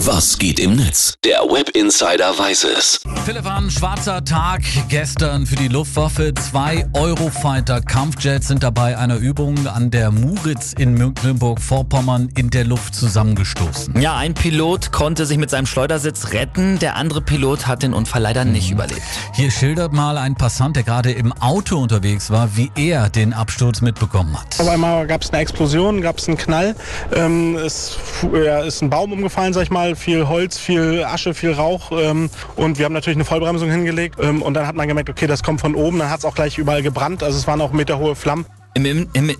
Was geht im Netz? Der Web Insider weiß es. Philipp, ein schwarzer Tag gestern für die Luftwaffe. Zwei Eurofighter Kampfjets sind dabei einer Übung an der Muritz in Mecklenburg-Vorpommern in der Luft zusammengestoßen. Ja, ein Pilot konnte sich mit seinem Schleudersitz retten, der andere Pilot hat den Unfall leider nicht überlebt. Hier schildert mal ein Passant, der gerade im Auto unterwegs war, wie er den Absturz mitbekommen hat. Auf einmal gab es eine Explosion, gab es einen Knall. Ähm, es ja, ist ein Baum umgefallen, sag ich mal. Viel Holz, viel Asche, viel Rauch. Ähm, und wir haben natürlich eine Vollbremsung hingelegt. Ähm, und dann hat man gemerkt, okay, das kommt von oben. Dann hat es auch gleich überall gebrannt. Also es waren auch meterhohe Flammen. Im, im, im,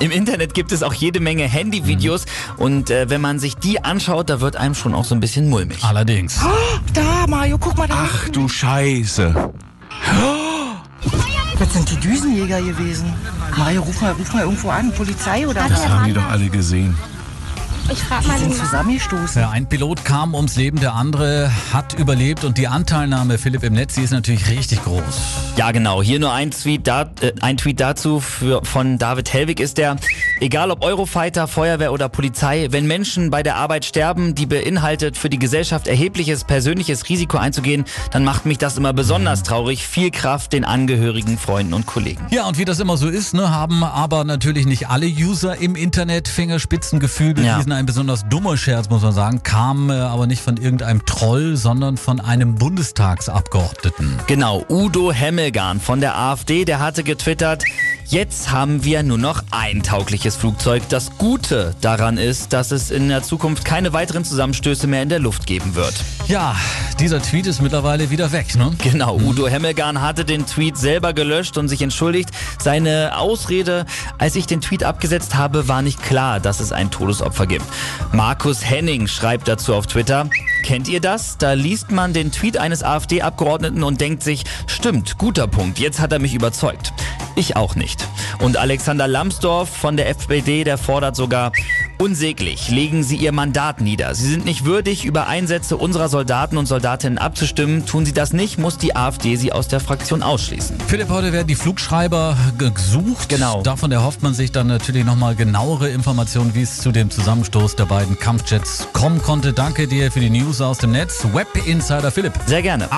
Im Internet gibt es auch jede Menge Handyvideos und äh, wenn man sich die anschaut, da wird einem schon auch so ein bisschen mulmig. Allerdings. Da, Mario, guck mal da. Ach du Scheiße. Das sind die Düsenjäger gewesen. Mario, ruf mal, ruf mal irgendwo an. Polizei oder Das was? haben die doch alle gesehen. Ich frag mal Die sind zusammengestoßen. Ja, ein Pilot kam ums Leben, der andere hat überlebt und die Anteilnahme, Philipp, im Netz, die ist natürlich richtig groß. Ja, genau. Hier nur ein Tweet, da, äh, ein Tweet dazu für, von David Helwig ist der, egal ob Eurofighter, Feuerwehr oder Polizei, wenn Menschen bei der Arbeit sterben, die beinhaltet, für die Gesellschaft erhebliches persönliches Risiko einzugehen, dann macht mich das immer besonders traurig. Viel Kraft den Angehörigen, Freunden und Kollegen. Ja, und wie das immer so ist, ne, haben aber natürlich nicht alle User im Internet Fingerspitzengefühl bewiesen. Ein besonders dummer Scherz, muss man sagen, kam äh, aber nicht von irgendeinem Troll, sondern von einem Bundestagsabgeordneten. Genau, Udo Hemmelgarn von der AfD, der hatte getwittert, jetzt haben wir nur noch ein taugliches Flugzeug. Das Gute daran ist, dass es in der Zukunft keine weiteren Zusammenstöße mehr in der Luft geben wird. Ja, dieser Tweet ist mittlerweile wieder weg, ne? Genau, Udo Hemmelgarn hatte den Tweet selber gelöscht und sich entschuldigt. Seine Ausrede, als ich den Tweet abgesetzt habe, war nicht klar, dass es ein Todesopfer gibt. Markus Henning schreibt dazu auf Twitter, kennt ihr das? Da liest man den Tweet eines AfD-Abgeordneten und denkt sich, stimmt, guter Punkt, jetzt hat er mich überzeugt. Ich auch nicht. Und Alexander Lambsdorff von der FPD, der fordert sogar, Unsäglich legen Sie Ihr Mandat nieder. Sie sind nicht würdig, über Einsätze unserer Soldaten und Soldatinnen abzustimmen. Tun Sie das nicht, muss die AfD Sie aus der Fraktion ausschließen. Philipp, heute werden die Flugschreiber gesucht. Genau. Davon erhofft man sich dann natürlich nochmal genauere Informationen, wie es zu dem Zusammenstoß der beiden Kampfjets kommen konnte. Danke dir für die News aus dem Netz. Web Insider Philipp. Sehr gerne.